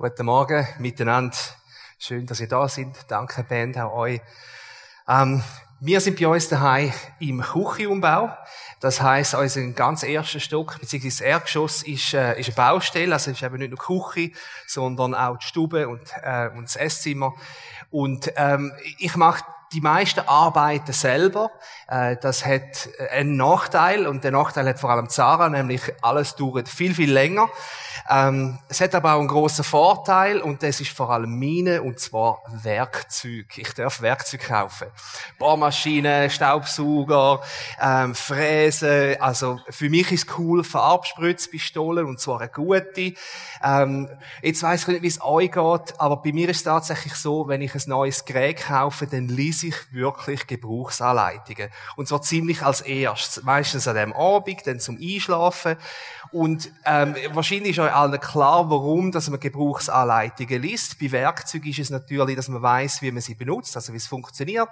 Guten Morgen miteinander. Schön, dass ihr da sind. Danke, Band, auch euch. Ähm, wir sind bei uns daheim im Küchenumbau. Das heisst, unser ganz erster Stock, beziehungsweise das Erdgeschoss, ist, äh, ist eine Baustelle. Also, es ist eben nicht nur Küche, sondern auch die Stube und, äh, und das Esszimmer. Und, ähm, ich mache die meisten arbeiten selber. Äh, das hat einen Nachteil und der Nachteil hat vor allem Zara, nämlich alles dauert viel, viel länger. Ähm, es hat aber auch einen grossen Vorteil und das ist vor allem meine, und zwar Werkzeug. Ich darf Werkzeug kaufen. Bohrmaschinen, Staubsauger, ähm, Fräsen. Also für mich ist cool Farbspritzpistolen und zwar eine gute. Ähm, jetzt weiss ich nicht, wie es euch geht, aber bei mir ist es tatsächlich so, wenn ich ein neues Gerät kaufe, dann lese ich wirklich Gebrauchsanleitungen. Und zwar ziemlich als erstes. Meistens an dem Abend, dann zum Einschlafen. Und ähm, wahrscheinlich ist euch allen klar, warum dass man Gebrauchsanleitungen liest. Bei Werkzeugen ist es natürlich, dass man weiß, wie man sie benutzt, also wie es funktioniert,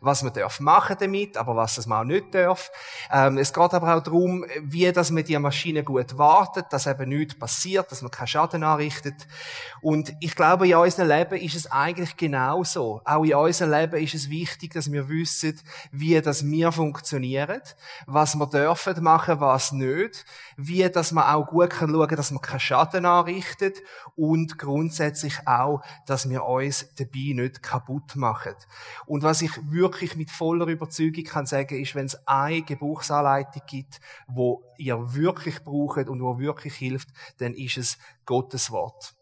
was man darf machen damit, aber was man auch nicht darf. Ähm, es geht aber auch darum, wie dass man die Maschine gut wartet, dass eben nichts passiert, dass man keinen Schaden anrichtet. Und ich glaube, in unserem Leben ist es eigentlich genauso. Auch in unserem Leben ist es wichtig, dass wir wissen, wie das wir funktionieren, was wir dürfen machen, was nicht, wie dass man auch gut kann schauen, dass man keinen Schaden anrichtet und grundsätzlich auch, dass wir uns dabei nicht kaputt machen. Und was ich wirklich mit voller Überzeugung kann sagen, ist, wenn es eine Gebrauchsanleitung gibt, wo ihr wirklich braucht und wo wirklich hilft, dann ist es Gottes Wort.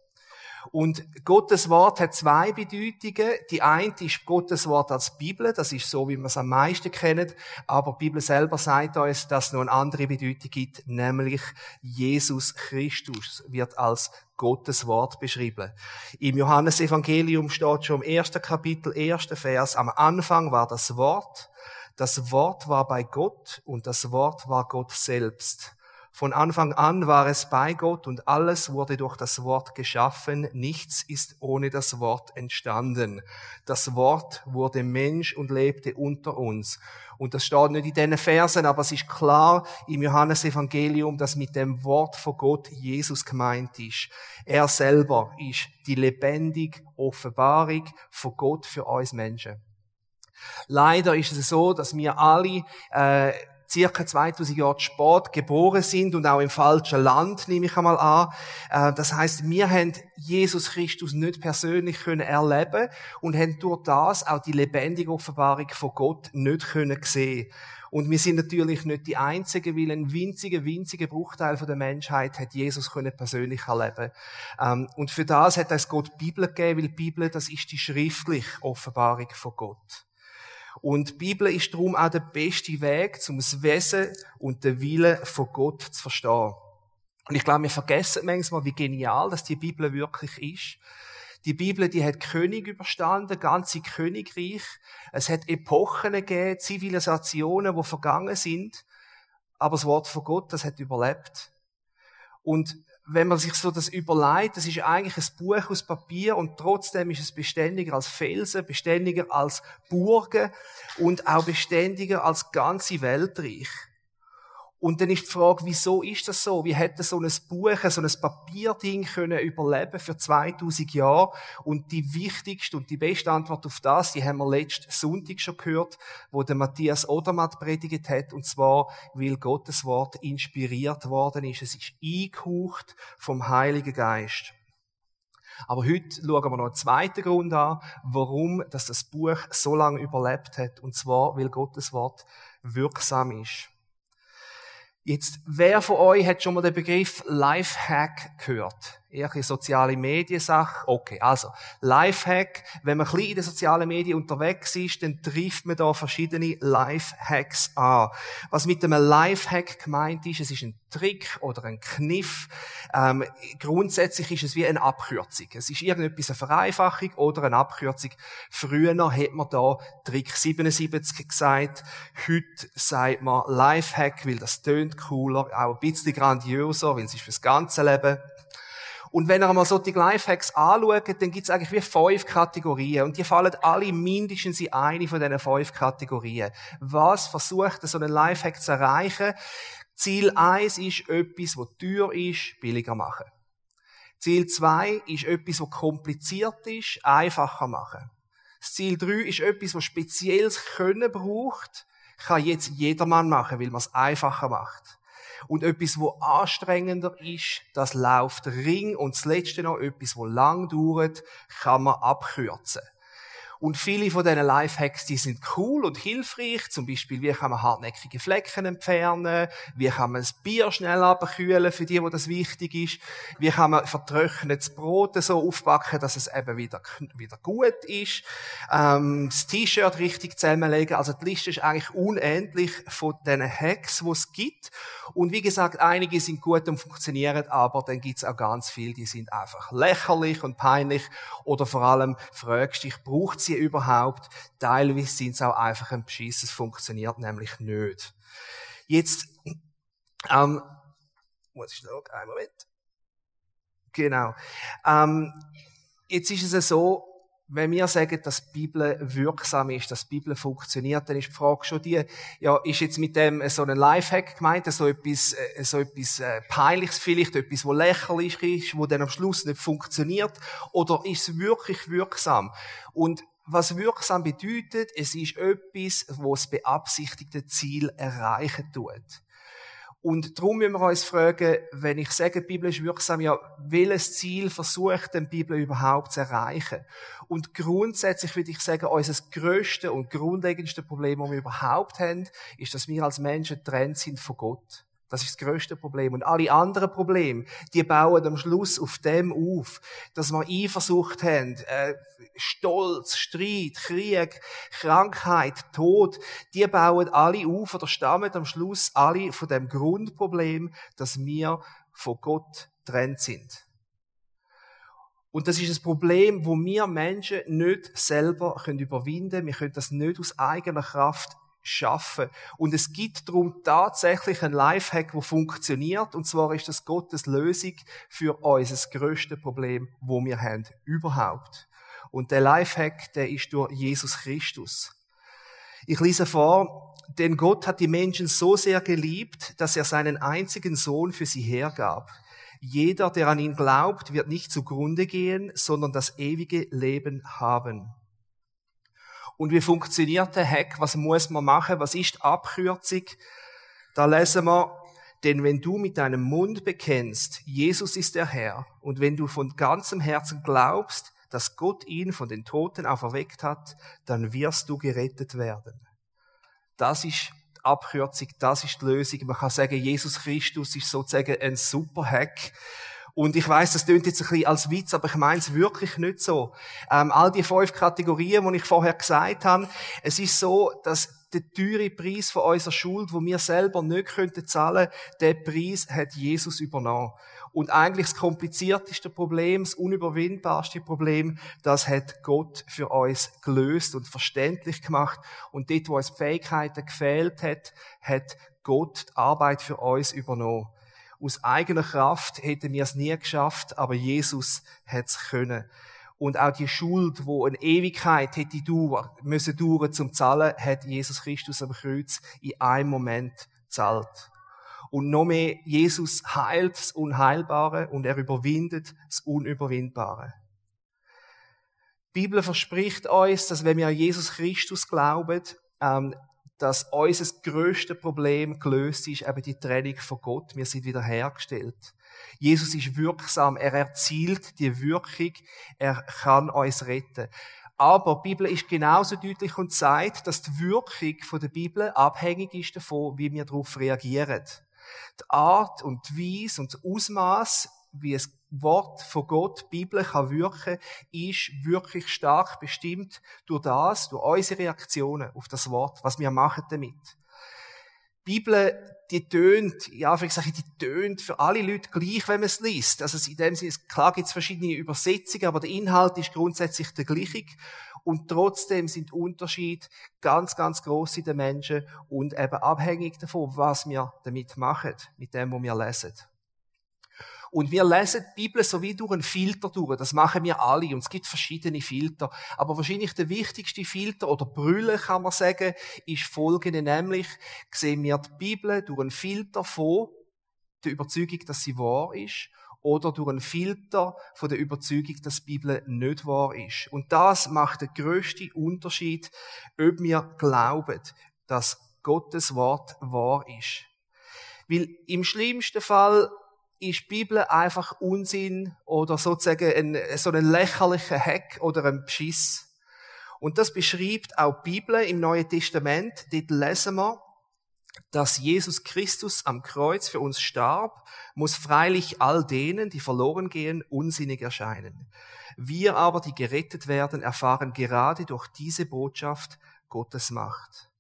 Und Gottes Wort hat zwei Bedeutungen. Die eine ist Gottes Wort als Bibel. Das ist so, wie man es am meisten kennt. Aber die Bibel selber sagt uns, dass es noch eine andere Bedeutung gibt, nämlich Jesus Christus wird als Gottes Wort beschrieben. Im Johannesevangelium steht schon im ersten Kapitel, ersten Vers, am Anfang war das Wort. Das Wort war bei Gott und das Wort war Gott selbst. Von Anfang an war es bei Gott und alles wurde durch das Wort geschaffen. Nichts ist ohne das Wort entstanden. Das Wort wurde Mensch und lebte unter uns. Und das steht nicht in diesen Versen, aber es ist klar im Johannesevangelium, dass mit dem Wort von Gott Jesus gemeint ist. Er selber ist die lebendige Offenbarung von Gott für uns Menschen. Leider ist es so, dass wir alle äh, circa 2000 Jahre spät geboren sind und auch im falschen Land, nehme ich einmal an. Äh, das heißt, wir haben Jesus Christus nicht persönlich können erleben und haben durch das auch die lebendige Offenbarung von Gott nicht können sehen. Und wir sind natürlich nicht die Einzigen, weil ein winziger, winziger Bruchteil von der Menschheit hat Jesus können persönlich erleben. Ähm, und für das hat es Gott die Bibel gegeben, weil die Bibel, das ist die schriftliche Offenbarung von Gott. Und die Bibel ist darum auch der beste Weg, um das Wesen und den Willen von Gott zu verstehen. Und ich glaube, wir vergessen manchmal, wie genial dass die Bibel wirklich ist. Die Bibel, die hat König überstanden, ganze Königreich. Es hat Epochen gegeben, Zivilisationen, die vergangen sind. Aber das Wort von Gott, das hat überlebt. Und wenn man sich so das überlegt, das ist eigentlich ein Buch aus Papier und trotzdem ist es beständiger als Felsen, beständiger als Burgen und auch beständiger als ganze Weltreich. Und dann ist die Frage, wieso ist das so? Wie hätte so ein Buch, so ein Papierding können überleben für 2000 Jahre? Und die wichtigste und die beste Antwort auf das, die haben wir letzten Sonntag schon gehört, wo der Matthias Odermatt predigt hat. Und zwar, weil Gottes Wort inspiriert worden ist. Es ist eingehaucht vom Heiligen Geist. Aber heute schauen wir noch einen zweiten Grund an, warum das Buch so lange überlebt hat. Und zwar, weil Gottes Wort wirksam ist. Jetzt, wer von euch hat schon mal den Begriff Lifehack gehört? Eher soziale Mediensache. Okay, also, Lifehack. Wenn man ein bisschen in den sozialen Medien unterwegs ist, dann trifft man da verschiedene Lifehacks an. Was mit einem Lifehack gemeint ist, es ist ein Trick oder ein Kniff. Ähm, grundsätzlich ist es wie eine Abkürzung. Es ist irgendetwas eine Vereinfachung oder eine Abkürzung. Früher hat man da Trick 77 gesagt. Heute sagt man Lifehack, weil das tönt cooler, auch ein bisschen grandiöser, weil es ist fürs ganze Leben. Und wenn ihr einmal so die Lifehacks anschaut, dann gibt es eigentlich wie fünf Kategorien. Und die fallen alle mindestens in eine von diesen fünf Kategorien. Was versucht so ein Lifehack zu erreichen? Ziel eins ist etwas, was teuer ist, billiger machen. Ziel 2 ist etwas, was kompliziert ist, einfacher machen. Das Ziel 3 ist etwas, was spezielles Können braucht, kann jetzt jedermann machen, weil man es einfacher macht. Und etwas, wo anstrengender ist, das läuft Ring. Und das Letzte noch, etwas, wo lang dauert, kann man abkürzen. Und viele von diesen Lifehacks, die sind cool und hilfreich. Zum Beispiel, wie kann man hartnäckige Flecken entfernen? Wie kann man das Bier schnell abkühlen, für die, wo das wichtig ist? Wie kann man vertrocknetes Brot so aufbacken, dass es eben wieder, wieder gut ist? Ähm, das T-Shirt richtig zusammenlegen. Also, die Liste ist eigentlich unendlich von diesen Hacks, die es gibt. Und wie gesagt, einige sind gut und funktionieren, aber dann gibt es auch ganz viele, die sind einfach lächerlich und peinlich. Oder vor allem fragst dich, braucht sie überhaupt? Teilweise sind es auch einfach ein Beschiss, es funktioniert nämlich nicht. Jetzt, ähm, muss ich noch, einen Moment. Genau. Ähm, jetzt ist es so, wenn wir sagen, dass die Bibel wirksam ist, dass die Bibel funktioniert, dann ist die Frage schon die, ja, ist jetzt mit dem so ein Lifehack gemeint, so etwas, äh, so etwas äh, Peinliches vielleicht, etwas, wo lächerlich ist, wo dann am Schluss nicht funktioniert, oder ist es wirklich wirksam? Und was wirksam bedeutet, es ist etwas, wo das beabsichtigte Ziel erreichen tut. Und darum müssen wir uns fragen, wenn ich sage, die Bibel ist wirksam, ja, welches Ziel versucht denn die Bibel überhaupt zu erreichen? Und grundsätzlich würde ich sagen, unser größte und grundlegendste Problem, das wir überhaupt haben, ist, dass wir als Menschen trennt sind von Gott. Das ist das größte Problem. Und alle anderen Probleme, die bauen am Schluss auf dem auf, dass wir Eifersucht haben, äh, Stolz, Streit, Krieg, Krankheit, Tod, die bauen alle auf oder stammen am Schluss alle von dem Grundproblem, dass wir von Gott trennt sind. Und das ist ein Problem, wo wir Menschen nicht selber überwinden können. Wir können das nicht aus eigener Kraft schaffen. Und es gibt darum tatsächlich ein Lifehack, wo funktioniert. Und zwar ist das Gottes Lösung für unser grösstes Problem, wo wir haben, überhaupt. Und der Lifehack, der ist durch Jesus Christus. Ich lese vor, denn Gott hat die Menschen so sehr geliebt, dass er seinen einzigen Sohn für sie hergab. Jeder, der an ihn glaubt, wird nicht zugrunde gehen, sondern das ewige Leben haben. Und wie funktioniert der Hack? Was muss man machen? Was ist die Abkürzung? Da lesen wir, denn wenn du mit deinem Mund bekennst, Jesus ist der Herr, und wenn du von ganzem Herzen glaubst, dass Gott ihn von den Toten auferweckt hat, dann wirst du gerettet werden. Das ist die Abkürzung, das ist die Lösung. Man kann sagen, Jesus Christus ist sozusagen ein super Hack. Und ich weiß, das klingt jetzt ein bisschen als Witz, aber ich meine es wirklich nicht so. Ähm, all die fünf Kategorien, die ich vorher gesagt habe, es ist so, dass der teure Preis von unserer Schuld, wo wir selber nicht könnten zahlen, der Preis hat Jesus übernommen. Und eigentlich das komplizierteste Problem, das unüberwindbarste Problem, das hat Gott für uns gelöst und verständlich gemacht. Und dort, wo uns Fähigkeiten gefehlt hat, hat Gott die Arbeit für uns übernommen. Aus eigener Kraft hätten wir es nie geschafft, aber Jesus hat es können. Und auch die Schuld, wo eine Ewigkeit hätte dauern, müssen dauern zum Zahlen, hat Jesus Christus am Kreuz in einem Moment zahlt. Und noch mehr, Jesus heilt das Unheilbare und er überwindet das Unüberwindbare. Die Bibel verspricht uns, dass wenn wir an Jesus Christus glauben, ähm, dass unser grösstes Problem gelöst ist, eben die Trennung von Gott. Wir sind wieder hergestellt. Jesus ist wirksam, er erzielt die Wirkung, er kann uns retten. Aber die Bibel ist genauso deutlich und sagt, dass die Wirkung der Bibel abhängig ist davon, wie wir darauf reagieren. Die Art und die Weise und das Ausmaß, wie es Wort von Gott, die Bibel kann wirken, ist wirklich stark bestimmt durch das, durch unsere Reaktionen auf das Wort, was wir machen damit. Die Bibel, die tönt, ja, ich sage, die tönt für alle Leute gleich, wenn man es liest. Also in dem Sinne, klar gibt es verschiedene Übersetzungen, aber der Inhalt ist grundsätzlich der gleiche. Und trotzdem sind Unterschiede ganz, ganz groß in den Menschen und eben abhängig davon, was wir damit machen, mit dem, was wir lesen. Und wir lesen die Bibel so wie durch einen Filter durch. Das machen wir alle. Und es gibt verschiedene Filter. Aber wahrscheinlich der wichtigste Filter oder Brille, kann man sagen, ist folgende. Nämlich sehen wir die Bibel durch einen Filter von der Überzeugung, dass sie wahr ist oder durch einen Filter von der Überzeugung, dass die Bibel nicht wahr ist. Und das macht den grössten Unterschied, ob wir glauben, dass Gottes Wort wahr ist. Weil im schlimmsten Fall ist die Bibel einfach Unsinn oder sozusagen ein, so ein lächerlicher Hack oder ein Beschiss. Und das beschreibt auch die Bibel im Neuen Testament. Dort lesen wir, dass Jesus Christus am Kreuz für uns starb, muss freilich all denen, die verloren gehen, unsinnig erscheinen. Wir aber, die gerettet werden, erfahren gerade durch diese Botschaft Gottes Macht.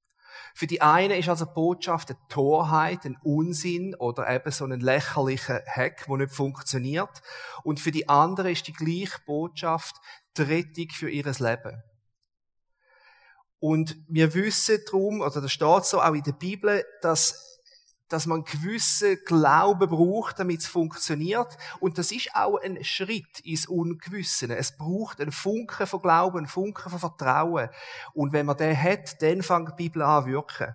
Für die eine ist also Botschaft eine Torheit, ein Unsinn oder eben so ein lächerlicher Hack, der nicht funktioniert. Und für die andere ist die gleiche Botschaft die Rettung für ihr Leben. Und wir wissen darum, oder da steht so auch in der Bibel, dass dass man gewisse Glauben braucht, damit es funktioniert. Und das ist auch ein Schritt ins Ungewisse. Es braucht einen Funken von Glauben, einen Funken von Vertrauen. Und wenn man den hat, dann fängt die Bibel an wirken.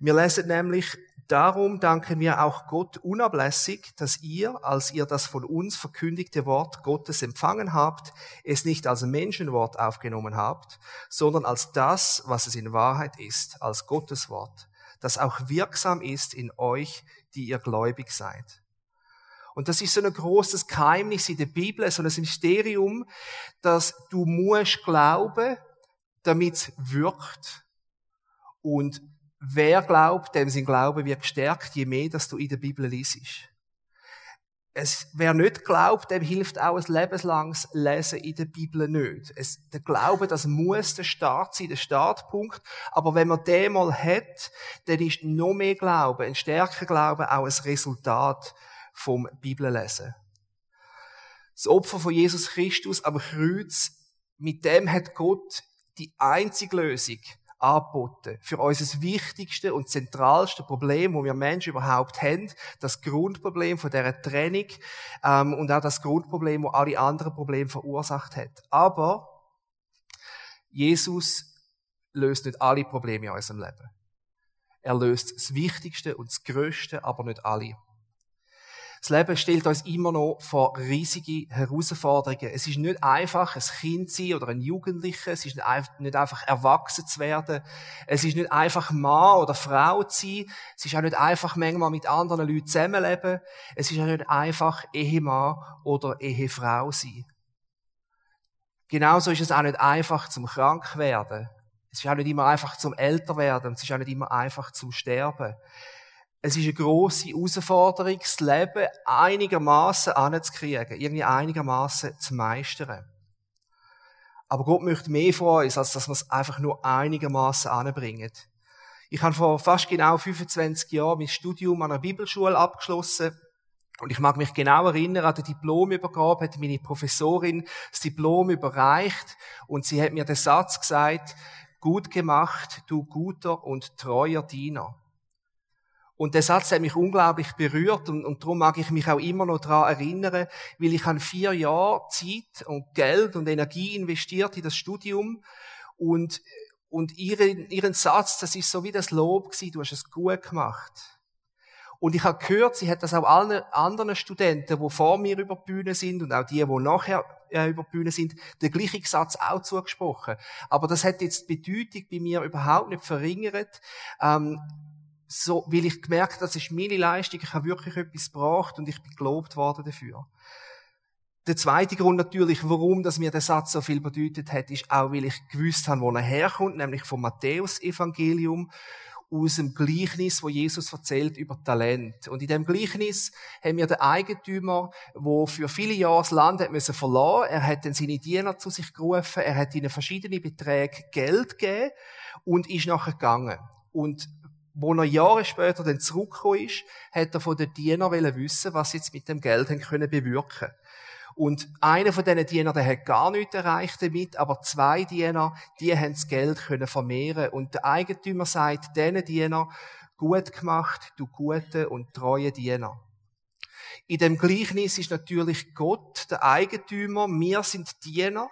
Wir lesen nämlich Darum danken wir auch Gott unablässig, dass ihr, als ihr das von uns verkündigte Wort Gottes empfangen habt, es nicht als Menschenwort aufgenommen habt, sondern als das, was es in Wahrheit ist, als Gottes Wort, das auch wirksam ist in euch, die ihr gläubig seid. Und das ist so ein großes Geheimnis in der Bibel, so ein Mysterium, dass du musst glauben, damit es wirkt. Und Wer glaubt, dem sein Glaube wird gestärkt, je mehr, dass du in der Bibel liest. Es, wer nicht glaubt, dem hilft auch ein lebenslanges Lesen in der Bibel nicht. Es, der Glaube, das muss der Start sein, der Startpunkt. Aber wenn man den mal hat, dann ist noch mehr Glaube, ein stärker Glaube auch ein Resultat vom Bibellesen. Das Opfer von Jesus Christus am Kreuz, mit dem hat Gott die einzige Lösung angeboten. Für unser wichtigste und zentralste Problem, wo wir Menschen überhaupt haben, das Grundproblem von dieser Trennung ähm, und auch das Grundproblem, wo alle anderen Probleme verursacht hat. Aber Jesus löst nicht alle Probleme in unserem Leben. Er löst das Wichtigste und das Größte, aber nicht alle. Das Leben stellt uns immer noch vor riesige Herausforderungen. Es ist nicht einfach, ein Kind zu sein oder ein Jugendlicher. Es ist nicht einfach erwachsen zu werden. Es ist nicht einfach Mann oder Frau zu sein. Es ist auch nicht einfach manchmal mit anderen Leuten zusammenleben. Es ist auch nicht einfach Ehemann oder Ehefrau sein. Genauso ist es auch nicht einfach zum krank werden. Es ist auch nicht immer einfach zum älter werden. Es ist auch nicht immer einfach zum sterben. Es ist eine grosse Herausforderung, das Leben einigermaßen anzukriegen, irgendwie einigermaßen zu meistern. Aber Gott möchte mehr von uns, als dass wir es einfach nur einigermaßen anbringen. Ich habe vor fast genau 25 Jahren mein Studium an einer Bibelschule abgeschlossen. Und ich mag mich genau erinnern an den Diplomübergabe, hat meine Professorin das Diplom überreicht und sie hat mir den Satz gesagt, gut gemacht, du guter und treuer Diener. Und der Satz hat mich unglaublich berührt und, und darum mag ich mich auch immer noch daran erinnern, weil ich habe vier Jahre Zeit und Geld und Energie investiert in das Studium und, und ihren, ihren Satz, das ist so wie das Lob gewesen, du hast es gut gemacht. Und ich habe gehört, sie hat das auch allen anderen Studenten, die vor mir über die Bühne sind und auch die, die nachher äh, über die Bühne sind, den gleichen Satz auch zugesprochen. Aber das hat jetzt die Bedeutung bei mir überhaupt nicht verringert. Ähm, so, weil ich gemerkt habe, das ist meine Leistung, ich habe wirklich etwas gebracht und ich bin gelobt worden dafür. Der zweite Grund natürlich, warum das mir der Satz so viel bedeutet hat, ist auch, weil ich gewusst habe, wo er herkommt, nämlich vom Matthäus-Evangelium, aus dem Gleichnis, wo Jesus erzählt über Talent. Und in dem Gleichnis haben wir den Eigentümer, wo für viele Jahre das Land hat müssen verlassen. Er hat dann seine Diener zu sich gerufen, er hat ihnen verschiedene Beträge Geld gegeben und ist nachher gegangen. Und wo er Jahre später dann zurückgekommen ist, hat er von den Dienern wissen, was sie jetzt mit dem Geld haben können bewirken. Und einer von diesen Dienern, der hat gar nichts erreicht damit, aber zwei Diener, die haben das Geld können vermehren. Und der Eigentümer sagt diesen Diener, gut gemacht, du gute und treue Diener. In dem Gleichnis ist natürlich Gott der Eigentümer, wir sind Diener.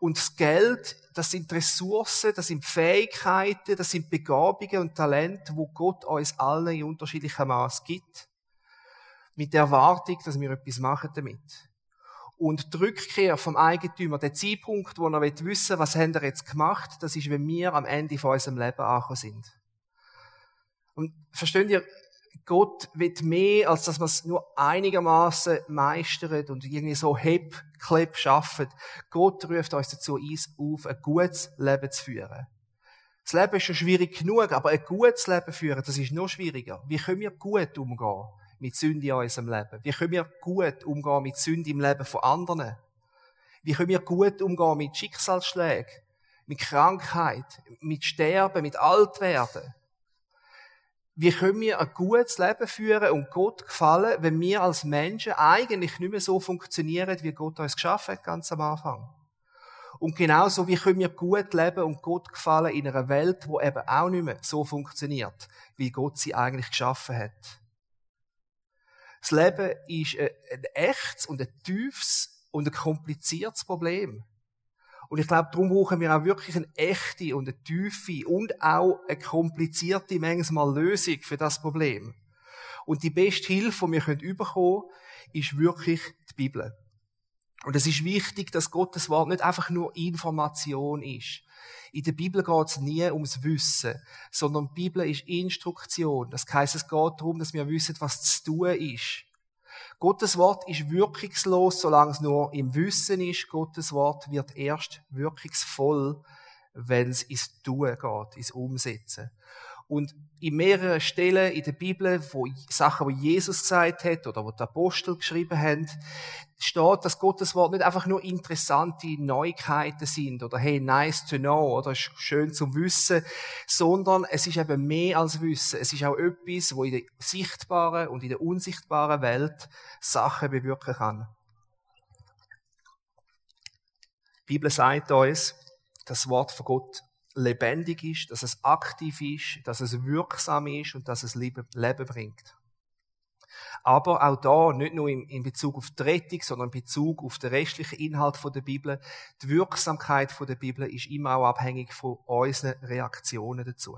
Und das Geld, das sind Ressourcen, das sind Fähigkeiten, das sind Begabungen und Talente, wo Gott uns allen in unterschiedlichem Maß gibt. mit der Erwartung, dass wir etwas machen damit. Und die Rückkehr vom Eigentümer, der Zeitpunkt, wo er wissen will, was haben er jetzt gemacht, das ist, wenn wir am Ende von unserem Leben angekommen sind. Und versteht ihr, Gott wird mehr, als dass man es nur einigermaßen meistert und irgendwie so hip, klepp schafft. Gott ruft uns dazu auf, ein gutes Leben zu führen. Das Leben ist schon schwierig genug, aber ein gutes Leben führen, das ist noch schwieriger. Wie können wir gut umgehen mit Sünde in unserem Leben? Wie können wir gut umgehen mit Sünde im Leben von anderen? Wie können wir gut umgehen mit Schicksalsschlägen, mit Krankheit, mit Sterben, mit Altwerden? Wie können wir ein gutes Leben führen und Gott gefallen, wenn wir als Menschen eigentlich nicht mehr so funktionieren, wie Gott uns geschaffen hat, ganz am Anfang. Und genauso, wie können wir gut leben und Gott gefallen in einer Welt, wo eben auch nicht mehr so funktioniert, wie Gott sie eigentlich geschaffen hat. Das Leben ist ein echtes und ein tiefes und ein kompliziertes Problem. Und ich glaube, darum brauchen wir auch wirklich eine echte und eine tiefe und auch eine komplizierte manchmal Lösung für das Problem. Und die beste Hilfe, die wir bekommen können, ist wirklich die Bibel. Und es ist wichtig, dass Gottes Wort nicht einfach nur Information ist. In der Bibel geht es nie ums Wissen, sondern die Bibel ist Instruktion. Das heißt, es geht darum, dass wir wissen, was zu tun ist. Gottes Wort ist wirkungslos, solange es nur im Wissen ist. Gottes Wort wird erst wirkungsvoll, wenn es ins Tun geht, ins Umsetzen. Und in mehreren Stellen in der Bibel, wo Sachen, die Jesus gesagt hat oder wo die Apostel geschrieben haben, steht, dass Gottes Wort nicht einfach nur interessante Neuigkeiten sind oder hey, nice to know oder schön zum Wissen, sondern es ist eben mehr als Wissen. Es ist auch etwas, wo in der sichtbaren und in der unsichtbaren Welt Sachen bewirken kann. Die Bibel sagt uns, das Wort von Gott lebendig ist, dass es aktiv ist, dass es wirksam ist und dass es Leben, bringt. Aber auch da, nicht nur in Bezug auf die Rettung, sondern in Bezug auf den restlichen Inhalt der Bibel, die Wirksamkeit der Bibel ist immer auch abhängig von unseren Reaktionen dazu.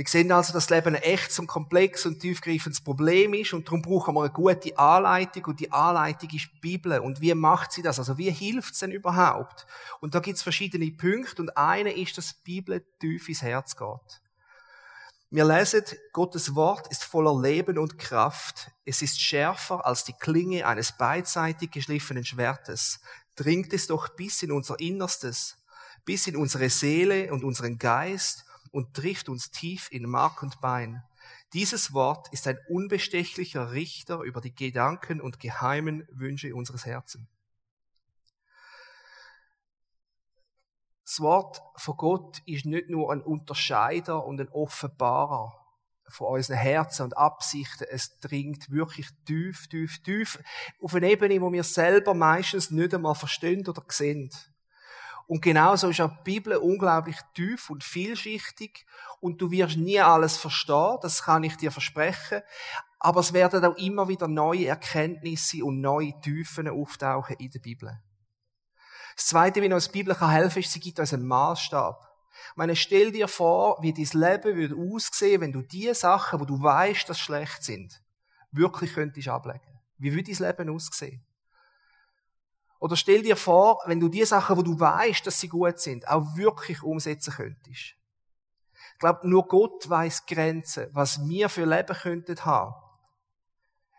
Wir sehen also, dass das Leben ein echtes und komplexes und tiefgreifendes Problem ist und darum brauchen wir eine gute Anleitung und die Anleitung ist die Bibel. Und wie macht sie das? Also wie hilft es denn überhaupt? Und da gibt es verschiedene Punkte und eine ist, dass die Bibel tief ins Herz geht. Wir lesen, Gottes Wort ist voller Leben und Kraft. Es ist schärfer als die Klinge eines beidseitig geschliffenen Schwertes. Dringt es doch bis in unser Innerstes, bis in unsere Seele und unseren Geist und trifft uns tief in Mark und Bein. Dieses Wort ist ein unbestechlicher Richter über die Gedanken und geheimen Wünsche unseres Herzens. Das Wort von Gott ist nicht nur ein Unterscheider und ein Offenbarer von unseren Herzen und Absichten. Es dringt wirklich tief, tief, tief auf eine Ebene, wo wir selber meistens nicht einmal verstehen oder sehen. Und genauso ist auch die Bibel unglaublich tief und vielschichtig und du wirst nie alles verstehen, das kann ich dir versprechen. Aber es werden auch immer wieder neue Erkenntnisse und neue Tiefen auftauchen in der Bibel. Das Zweite, wie uns die Bibel helfen kann, ist, sie gibt uns einen Maßstab. Ich meine, stell dir vor, wie dein Leben würde aussehen, wenn du die Sachen, wo du weißt, dass schlecht sind, wirklich könntest ablegen. Wie würde dein Leben aussehen? Oder stell dir vor, wenn du die Sachen, wo du weißt, dass sie gut sind, auch wirklich umsetzen könntest. Ich glaube, nur Gott weiß Grenzen, was wir für Leben könnten haben.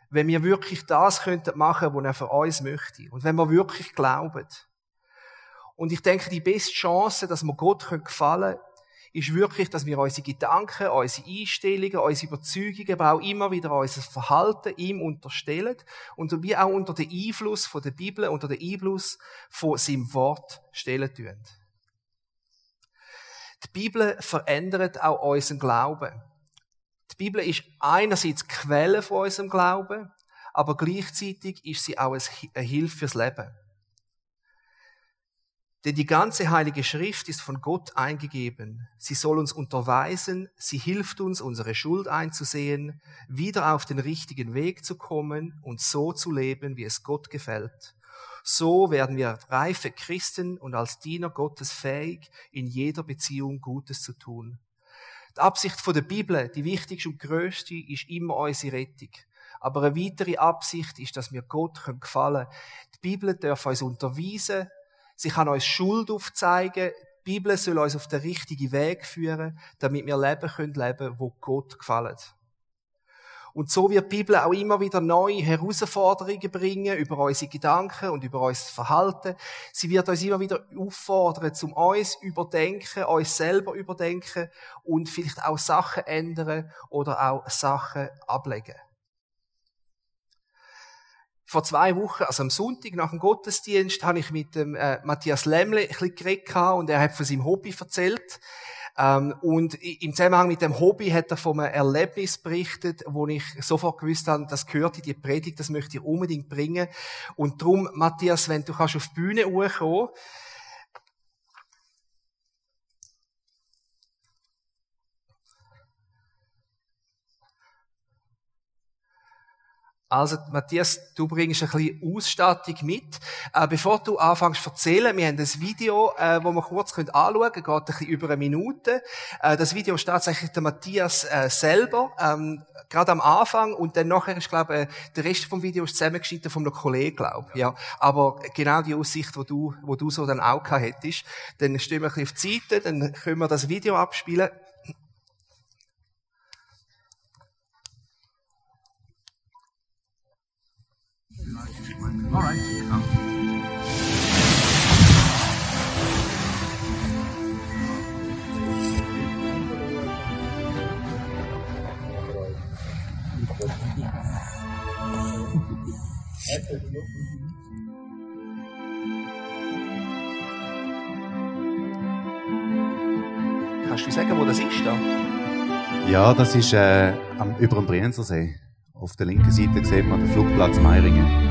Wenn wir wirklich das könnten machen, was er für uns möchte. Und wenn wir wirklich glauben. Und ich denke, die beste Chance, dass wir Gott gefallen können, ist wirklich, dass wir unsere Gedanken, unsere Einstellungen, unsere Überzeugungen, aber auch immer wieder unser Verhalten ihm unterstellen und wie auch unter den Einfluss von der Bibel, unter den Einfluss von seinem Wort stellen tun. Die Bibel verändert auch unseren Glauben. Die Bibel ist einerseits Quelle von unserem Glauben, aber gleichzeitig ist sie auch eine Hilfe fürs Leben. Denn die ganze Heilige Schrift ist von Gott eingegeben. Sie soll uns unterweisen, sie hilft uns, unsere Schuld einzusehen, wieder auf den richtigen Weg zu kommen und so zu leben, wie es Gott gefällt. So werden wir reife Christen und als Diener Gottes fähig, in jeder Beziehung Gutes zu tun. Die Absicht von der Bibel, die wichtigste und größte, ist immer unsere Rettung. Aber eine weitere Absicht ist, dass wir Gott gefallen können. Die Bibel darf uns unterweisen. Sie kann uns Schuld aufzeigen. Die Bibel soll uns auf den richtigen Weg führen, damit wir leben können, leben, wo Gott gefällt. Und so wird die Bibel auch immer wieder neue Herausforderungen bringen über unsere Gedanken und über unser Verhalten. Sie wird uns immer wieder auffordern, zum uns überdenken, uns selber überdenken und vielleicht auch Sachen ändern oder auch Sachen ablegen. Vor zwei Wochen, also am Sonntag nach dem Gottesdienst, habe ich mit dem äh, Matthias Lämmle ein bisschen geredet und er hat von seinem Hobby erzählt. Ähm, und im Zusammenhang mit dem Hobby hat er von einem Erlebnis berichtet, wo ich sofort gewusst habe, das gehört in die Predigt, das möchte ich unbedingt bringen. Und darum, Matthias, wenn du kannst auf die Bühne hochkommen Also, Matthias, du bringst ein bisschen Ausstattung mit. Äh, bevor du anfängst zu erzählen, wir haben ein Video, äh, wo wir kurz anschauen können, geht ein bisschen über eine Minute. Äh, das Video ist tatsächlich der Matthias äh, selber, ähm, gerade am Anfang, und dann nachher ist, glaube ich, äh, der Rest vom Video ist zusammengeschnitten von einem Kollegen, glaube ich. Ja. Aber genau die Aussicht, wo du, wo du so dann auch gehabt hättest, dann stehen wir ein bisschen auf die Seite, dann können wir das Video abspielen. Right. Kannst du sagen, wo das ist da? Ja, das ist äh, am, über dem Brienzersee. Auf der linken Seite sieht man den Flugplatz Meiringen.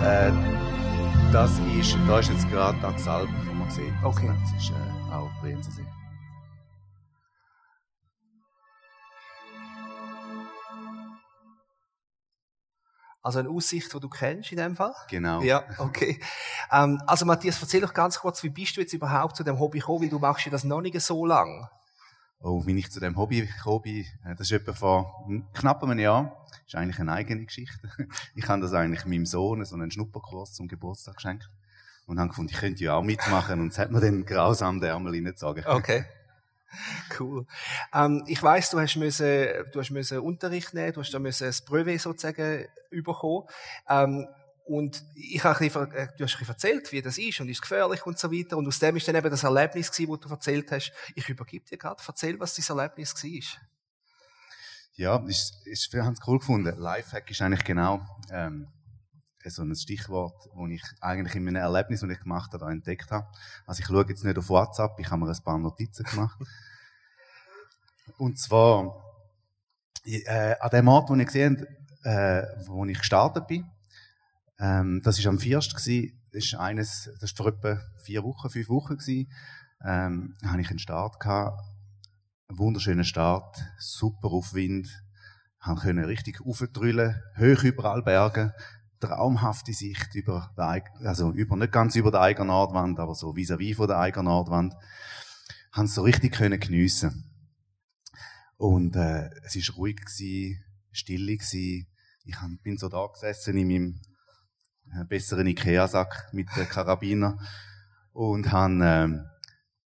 Vierst. da ist jetzt gerade Axalp, wo man sieht. Okay. Das ist äh, auch Brienzensee. Also eine Aussicht, die du kennst in dem Fall? Genau. Ja, okay. Ähm, also Matthias, erzähl doch ganz kurz, wie bist du jetzt überhaupt zu dem Hobby gekommen, weil du machst ja das noch nicht so lang. Oh, wie ich zu dem Hobby gekommen bin, äh, das ist etwa vor knapp einem Jahr. Ist eigentlich eine eigene Geschichte. Ich habe das eigentlich meinem Sohn so einen Schnupperkurs zum Geburtstag geschenkt und haben gefunden, ich könnte ja auch mitmachen und es hat mir dann grausam den Ärmel reingezogen. Okay. Cool. Ähm, ich weiss, du hast müssen, du hast müssen Unterricht nehmen, du hast da müssen das Brevet sozusagen überkommen. Ähm, und ich habe ein bisschen, äh, du hast ein bisschen erzählt, wie das ist und ist gefährlich und so weiter. Und aus dem ist dann eben das Erlebnis gewesen, das du erzählt hast. Ich übergebe dir gerade. Erzähl, was dein Erlebnis war. Ja, ist, ist, wir haben es cool gefunden. Lifehack ist eigentlich genau, ähm, so ein Stichwort, das ich eigentlich in meinem Erlebnis, das ich gemacht habe, entdeckt habe. Also ich schaue jetzt nicht auf WhatsApp, ich habe mir ein paar Notizen gemacht. Und zwar, äh, an dem Ort, wo ich gesehen äh, wo ich gestartet bin, ähm, das war am 1. gewesen, das ist eines, das ist vor etwa vier Wochen, fünf Wochen gewesen, ähm, habe ich einen Start gehabt, einen wunderschönen Start, super Aufwind, haben können richtig aufdrüllen, hoch überall Berge, traumhafte Sicht über, die, also über, nicht ganz über der eigenen Nordwand, aber so vis-à-vis -vis von der eigenen Nordwand, haben es so richtig können geniessen. Und äh, es ist ruhig gewesen, still gewesen. Ich hab, bin so da gesessen in meinem äh, besseren Ikea-Sack mit der Karabiner und han äh,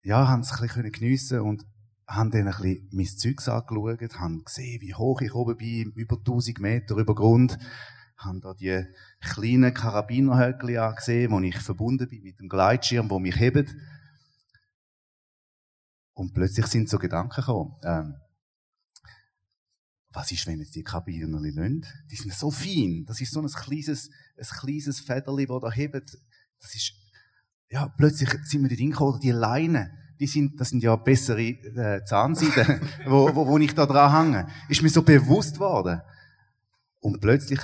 ja, han es ein bisschen geniessen und haben dann ein bisschen mein Zeugs angeschaut, haben gesehen, wie hoch ich oben bin, über 1000 Meter über Grund haben da die kleinen Karabinerhöckli angesehen, wo ich verbunden bin mit dem Gleitschirm, wo mich hebt. Und plötzlich sind so Gedanken gekommen. Ähm, was ist, wenn jetzt die Karabinerli lassen? Die sind so fein. Das ist so ein kleines, ein kleines Federli, das da hebt. Das ist, ja, plötzlich sind wir da gekommen, die Leine. Die sind, das sind ja bessere äh, Zahnseiden, wo, wo, wo ich da dran hänge. Ist mir so bewusst worden. Und plötzlich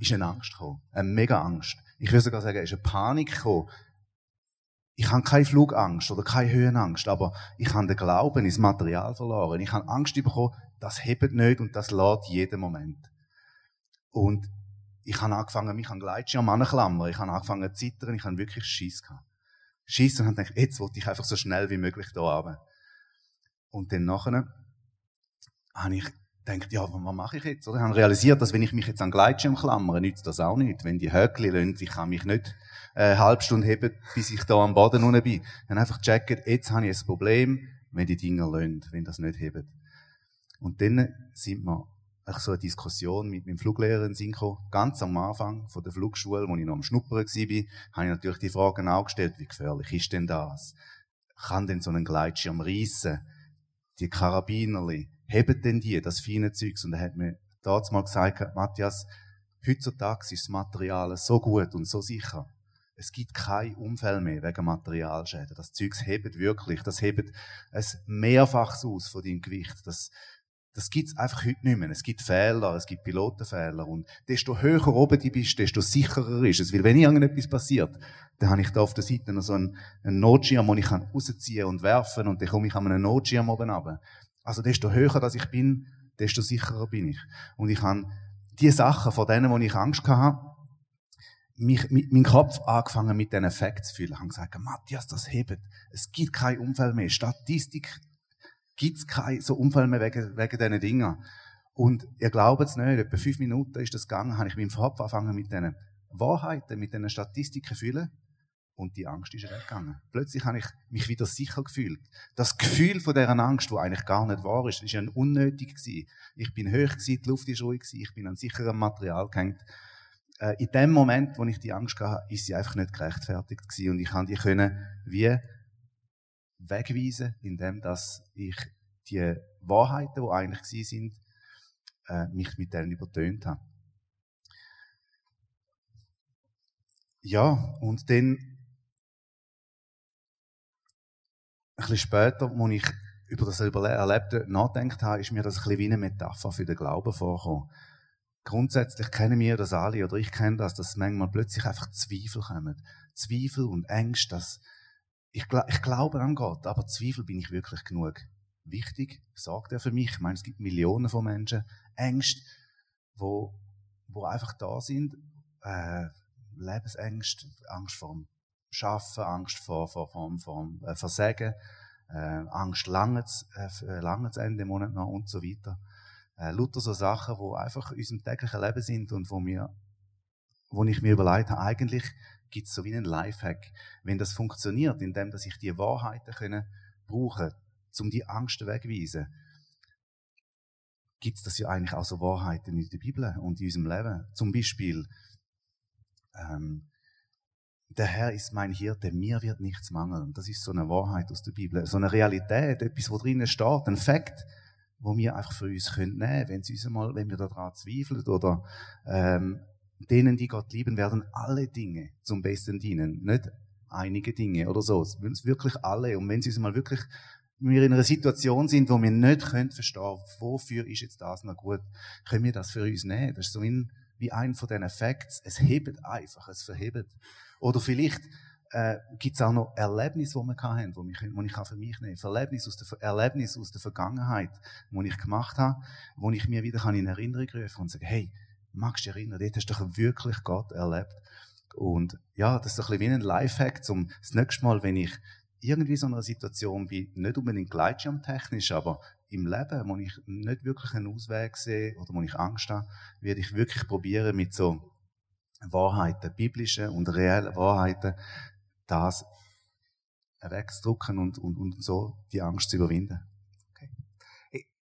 ist eine Angst gekommen. Eine mega Angst. Ich würde sogar sagen, ist eine Panik gekommen. Ich habe keine Flugangst oder keine Höhenangst, aber ich habe den Glauben ins Material verloren. Ich habe Angst bekommen, das hebt nicht und das lädt jeden Moment. Und ich habe angefangen, mich an Gleitschirm anzuklammern. Ich habe angefangen zu zittern. Ich habe wirklich Schiss gehabt. Schiss und habe gedacht, jetzt wollte ich einfach so schnell wie möglich da haben. Und dann nachher habe ich gedacht, ja, was mache ich jetzt? Oder? Ich habe realisiert, dass wenn ich mich jetzt an Gleitschirm klammere, nützt das auch nicht. Wenn die Höckli lösen, ich kann mich nicht äh, eine halbe Stunde heben, bis ich da am Boden unten bin. Habe einfach gecheckt, jetzt habe ich ein Problem, wenn die Dinger lösen, wenn das nicht hebt. Und dann sind wir so eine Diskussion mit meinem Fluglehrer in Synchro. Ganz am Anfang von der Flugschule, wo ich noch am Schnuppern war, habe ich natürlich die Fragen auch gestellt, wie gefährlich ist denn das? Kann denn so ein Gleitschirm reissen? Die Karabinerli, heben denn die, das feine Zeugs? Und er hat mir damals mal gesagt, Matthias, heutzutage ist das Material so gut und so sicher. Es gibt kein Unfall mehr wegen Materialschäden. Das Zeugs hebt wirklich. Das hebt es mehrfach aus von deinem Gewicht. Das, das gibt's einfach heute nicht mehr. Es gibt Fehler, es gibt Pilotenfehler. Und desto höher oben du bist, desto sicherer ist es. Weil wenn irgendetwas passiert, dann habe ich da auf der Seite noch so einen, einen Notschirm, den ich rausziehen und werfen und dann komme ich an einem Notschirm oben runter. Also desto höher dass ich bin, desto sicherer bin ich. Und ich habe die Sachen, von denen, wo ich Angst hatte, mich, mit, mein Kopf angefangen mit diesen Facts zu fühlen. Ich habe gesagt, Matthias, das hebt. Es gibt kein Unfall mehr. Statistik gibt's keinen so Unfall mehr wegen, wegen diesen Dingen. Und ihr glaubt es nicht, etwa fünf Minuten ist das gegangen, habe ich meinen Kopf angefangen mit diesen Wahrheiten, mit diesen Statistiken fühlen und die Angst ist weggegangen. Plötzlich habe ich mich wieder sicher gefühlt. Das Gefühl von dieser Angst, wo eigentlich gar nicht wahr ist, ist ja unnötig gewesen. Ich bin hoch gewesen, die Luft ist ruhig gewesen, ich bin an sicherem Material gehängt. Äh, in dem Moment, wo ich die Angst hatte, ist sie einfach nicht gerechtfertigt gewesen und ich kann die können wie wegweisen, indem dass ich die Wahrheiten, die eigentlich sind, äh, mich mit denen übertönt habe. Ja, und dann ein bisschen später, als ich über das Erlebte nachgedacht habe, ist mir das ein bisschen wie eine Metapher für den Glauben vorgekommen. Grundsätzlich kennen wir das alle, oder ich kenne das, dass manchmal plötzlich einfach Zweifel kommen. Zweifel und Ängste, dass ich, ich glaube an Gott, aber Zweifel bin ich wirklich genug wichtig, sagt er für mich. Ich meine, es gibt Millionen von Menschen, Ängste, wo, wo einfach da sind, äh, Lebensängste, Angst vor dem Schaffen, Angst vor, vor, vor, vor äh, Versagen, äh, Angst lange äh, lange Ende Monat noch und so weiter. Äh, lauter so Sachen, wo einfach in unserem täglichen Leben sind und wo mir, wo ich mir überlegt habe, eigentlich gibt es so wie einen Lifehack. Wenn das funktioniert, indem dass ich die Wahrheiten können brauche, um die Angst wegzuweisen, gibt es das ja eigentlich auch so Wahrheiten in der Bibel und in unserem Leben. Zum Beispiel, ähm, der Herr ist mein Hirte, mir wird nichts mangeln. Das ist so eine Wahrheit aus der Bibel, so eine Realität, etwas, wo drinnen steht, ein Fakt, wo wir einfach für uns können nehmen, wenn uns mal, wenn wir daran zweifeln oder ähm, denen, die Gott lieben, werden alle Dinge zum Besten dienen. Nicht einige Dinge oder so. Es wirklich alle. Und wenn sie mal wirklich, wir in einer Situation sind, wo wir nicht können verstehen, wofür ist jetzt das noch gut, können wir das für uns nehmen. Das ist so wie, wie ein von diesen Facts. Es hebt einfach, es verhebt. Oder vielleicht, äh, gibt es auch noch Erlebnisse, die wir haben, die ich, die ich für mich nehmen kann. Erlebnisse aus, der, Erlebnisse aus der Vergangenheit, die ich gemacht habe, wo ich mir wieder in Erinnerung rufen kann und sagen, hey, magst du dich erinnern, dort hast du wirklich Gott erlebt. Und ja, das ist ein bisschen wie ein Lifehack, um das nächste Mal, wenn ich irgendwie so in einer Situation bin, nicht unbedingt gleitschirmtechnisch, aber im Leben, wo ich nicht wirklich einen Ausweg sehe oder wo ich Angst habe, werde ich wirklich probieren, mit so Wahrheiten, biblischen und reellen Wahrheiten, das wegzudrücken und, und, und so die Angst zu überwinden.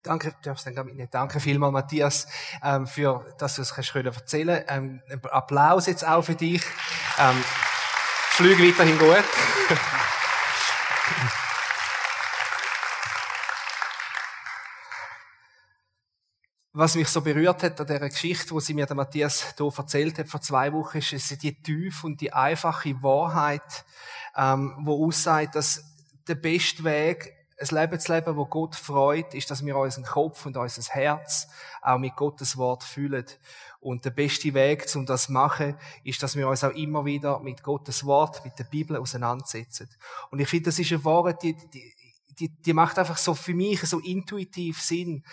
Danke, darfst dann mitnehmen. Danke vielmal, Matthias, ähm, für, dass du es kannst erzählen ähm, Applaus jetzt auch für dich. Ähm, Flüge weiterhin gut. Was mich so berührt hat an dieser Geschichte, wo sie mir der Matthias hier erzählt hat vor zwei Wochen, ist die tief und die einfache Wahrheit, ähm, wo aussagt, dass der beste Weg, ein Leben zu leben, wo Gott freut, ist, dass wir unseren Kopf und unser Herz auch mit Gottes Wort füllen. Und der beste Weg, um das zu machen, ist, dass wir uns auch immer wieder mit Gottes Wort, mit der Bibel auseinandersetzen. Und ich finde, das ist eine Wahrheit, die, die, die, die macht einfach so für mich so intuitiv Sinn.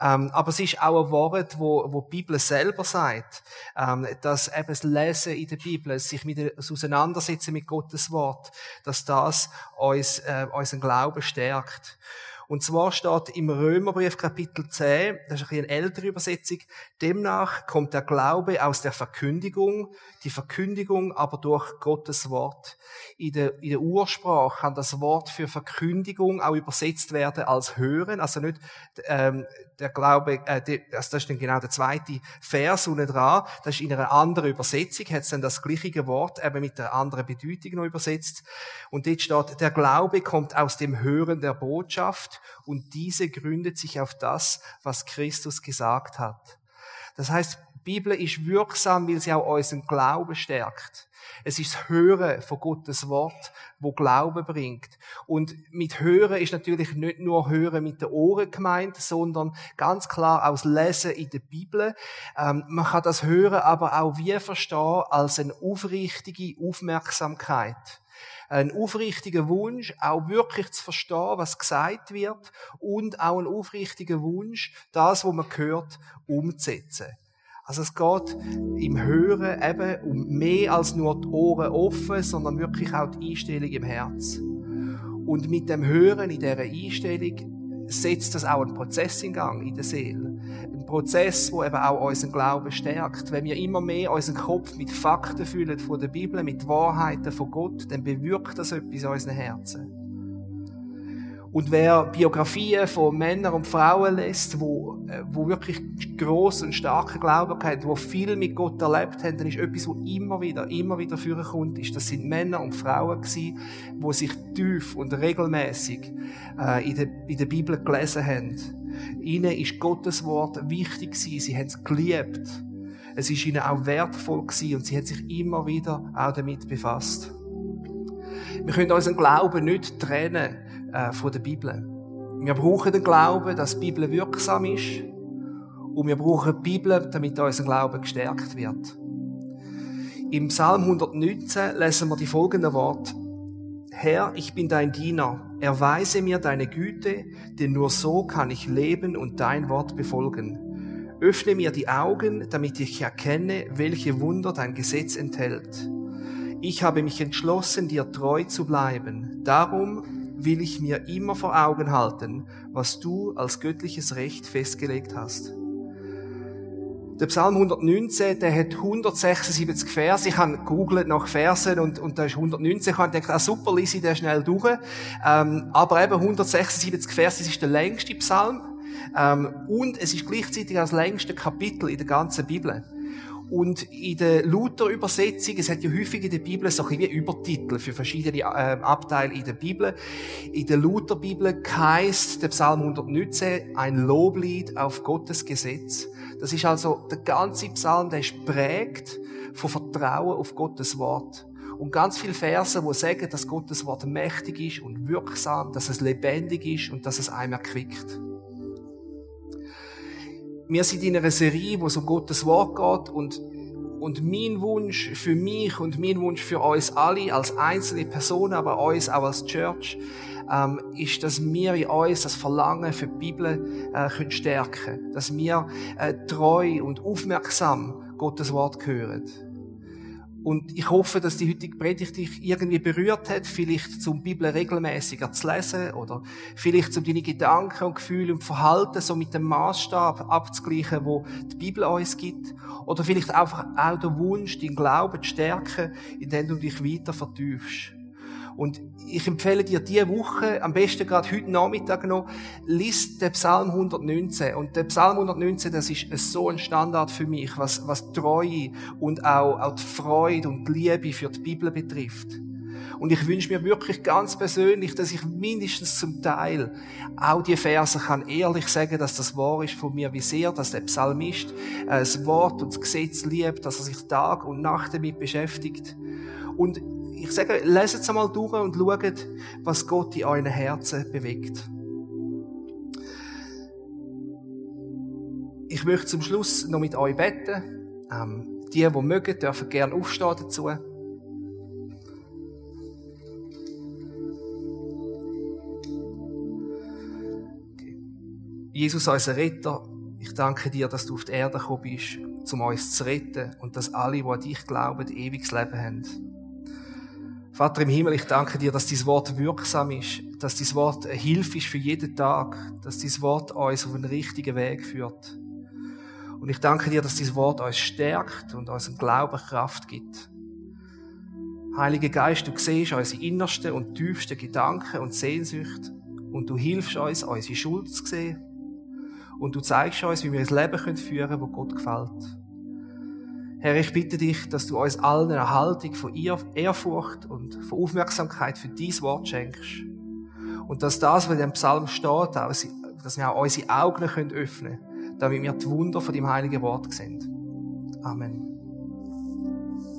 Ähm, aber es ist auch ein Wort, wo, wo die Bibel selber sagt, ähm, dass eben das Lesen in der Bibel, sich mit das Auseinandersetzen mit Gottes Wort, dass das uns, äh, unseren Glauben stärkt. Und zwar steht im Römerbrief Kapitel 10, das ist eine ältere Übersetzung, demnach kommt der Glaube aus der Verkündigung, die Verkündigung aber durch Gottes Wort. In der, in der Ursprache kann das Wort für Verkündigung auch übersetzt werden als Hören, also nicht ähm, der Glaube, äh, die, also das ist dann genau der zweite Vers unten dran, das ist in einer anderen Übersetzung, hat es dann das gleiche Wort eben mit der anderen Bedeutung noch übersetzt. Und dort steht, der Glaube kommt aus dem Hören der Botschaft und diese gründet sich auf das, was Christus gesagt hat. Das heißt, Bibel ist wirksam, weil sie auch unseren Glauben stärkt. Es ist das Hören von Gottes Wort, wo Glauben bringt. Und mit Hören ist natürlich nicht nur Hören mit den Ohren gemeint, sondern ganz klar aus Lesen in der Bibel. Ähm, man kann das Hören aber auch wie verstehen als eine aufrichtige Aufmerksamkeit ein aufrichtiger Wunsch, auch wirklich zu verstehen, was gesagt wird und auch ein aufrichtiger Wunsch, das, was man hört, umzusetzen. Also es geht im Hören eben um mehr als nur die Ohren offen, sondern wirklich auch die Einstellung im Herz. Und mit dem Hören in dieser Einstellung setzt das auch einen Prozess in Gang in der Seele. Prozess, wo eben auch unseren Glauben stärkt. Wenn wir immer mehr unseren Kopf mit Fakten füllen von der Bibel, mit Wahrheiten von Gott, dann bewirkt das etwas in unseren Herzen. Und wer Biografien von Männern und Frauen lässt, wo, äh, wo wirklich groß und starke Glauben haben, wo viel mit Gott erlebt haben, dann ist etwas, wo immer wieder, immer wieder vorkommt, ist, das sind Männer und Frauen gewesen, wo sich tief und regelmäßig äh, in, der, in der Bibel gelesen haben. Ihnen ist Gottes Wort wichtig gewesen, sie haben es geliebt. Es ist ihnen auch wertvoll gewesen und sie haben sich immer wieder auch damit befasst. Wir können unseren Glauben nicht trennen äh, von der Bibel. Wir brauchen den Glauben, dass die Bibel wirksam ist. Und wir brauchen die Bibel, damit unser Glaube gestärkt wird. Im Psalm 119 lesen wir die folgenden Worte. Herr, ich bin dein Diener. Erweise mir deine Güte, denn nur so kann ich leben und dein Wort befolgen. Öffne mir die Augen, damit ich erkenne, welche Wunder dein Gesetz enthält. Ich habe mich entschlossen, dir treu zu bleiben. Darum will ich mir immer vor Augen halten, was du als göttliches Recht festgelegt hast. Der Psalm 119, der hat 176 Verse. Ich habe googelt nach Versen und, und da ist 119. Ich habe gedacht, ah, super, lese ich den schnell durch. Ähm, aber eben 176 Verse, das ist der längste Psalm. Ähm, und es ist gleichzeitig das längste Kapitel in der ganzen Bibel. Und in der Luther-Übersetzung, es hat ja häufig in der Bibel so wie Übertitel für verschiedene äh, Abteile in der Bibel. In der Luther-Bibel heißt der Psalm 119 ein Loblied auf Gottes Gesetz. Das ist also der ganze Psalm, der ist prägt von Vertrauen auf Gottes Wort. Und ganz viele Verse, wo sagen, dass Gottes Wort mächtig ist und wirksam, dass es lebendig ist und dass es einem erquickt wir sind in einer Serie, wo es um Gottes Wort geht und, und mein Wunsch für mich und mein Wunsch für uns alle als einzelne Personen, aber uns auch als Church, ähm, ist, dass wir in uns das Verlangen für die Bibel äh, können stärken Dass wir äh, treu und aufmerksam Gottes Wort hören. Und ich hoffe, dass die heutige Predigt dich irgendwie berührt hat, vielleicht zum Bibel regelmäßiger zu lesen oder vielleicht zum deine Gedanken und Gefühle und Verhalten so mit dem Maßstab abzugleichen, wo die Bibel uns gibt. Oder vielleicht einfach auch der Wunsch, deinen Glauben zu stärken, indem du dich weiter vertiefst. Und ich empfehle dir diese Woche, am besten gerade heute Nachmittag noch, liest den Psalm 119. Und der Psalm 119, das ist so ein Standard für mich, was, was Treue und auch, auch die Freude und die Liebe für die Bibel betrifft. Und ich wünsche mir wirklich ganz persönlich, dass ich mindestens zum Teil auch die Verse kann ehrlich sagen, dass das wahr ist von mir, wie sehr, dass der Psalmist äh, das Wort und das Gesetz liebt, dass er sich Tag und Nacht damit beschäftigt. Und ich sage, leset es einmal durch und schaut, was Gott in euren Herzen bewegt. Ich möchte zum Schluss noch mit euch beten. Ähm, die, die mögen, dürfen gerne aufstehen dazu. Jesus, unser Retter, ich danke dir, dass du auf die Erde gekommen bist, um uns zu retten und dass alle, die an dich glauben, ewiges Leben haben. Vater im Himmel, ich danke dir, dass dein Wort wirksam ist, dass dein Wort eine Hilfe ist für jeden Tag, dass dein Wort uns auf den richtigen Weg führt. Und ich danke dir, dass dein Wort uns stärkt und uns Glauben Kraft gibt. Heiliger Geist, du siehst unsere innersten und tiefsten Gedanken und Sehnsüchte und du hilfst uns, unsere Schuld zu sehen. Und du zeigst uns, wie wir ein Leben führen können, das Gott gefällt. Herr, ich bitte dich, dass du uns allen eine Haltung von Ehrfurcht und von Aufmerksamkeit für dein Wort schenkst. Und dass das, was in dem Psalm steht, dass wir auch unsere Augen öffnen können, damit wir die Wunder von dem heiligen Wort sehen. Amen.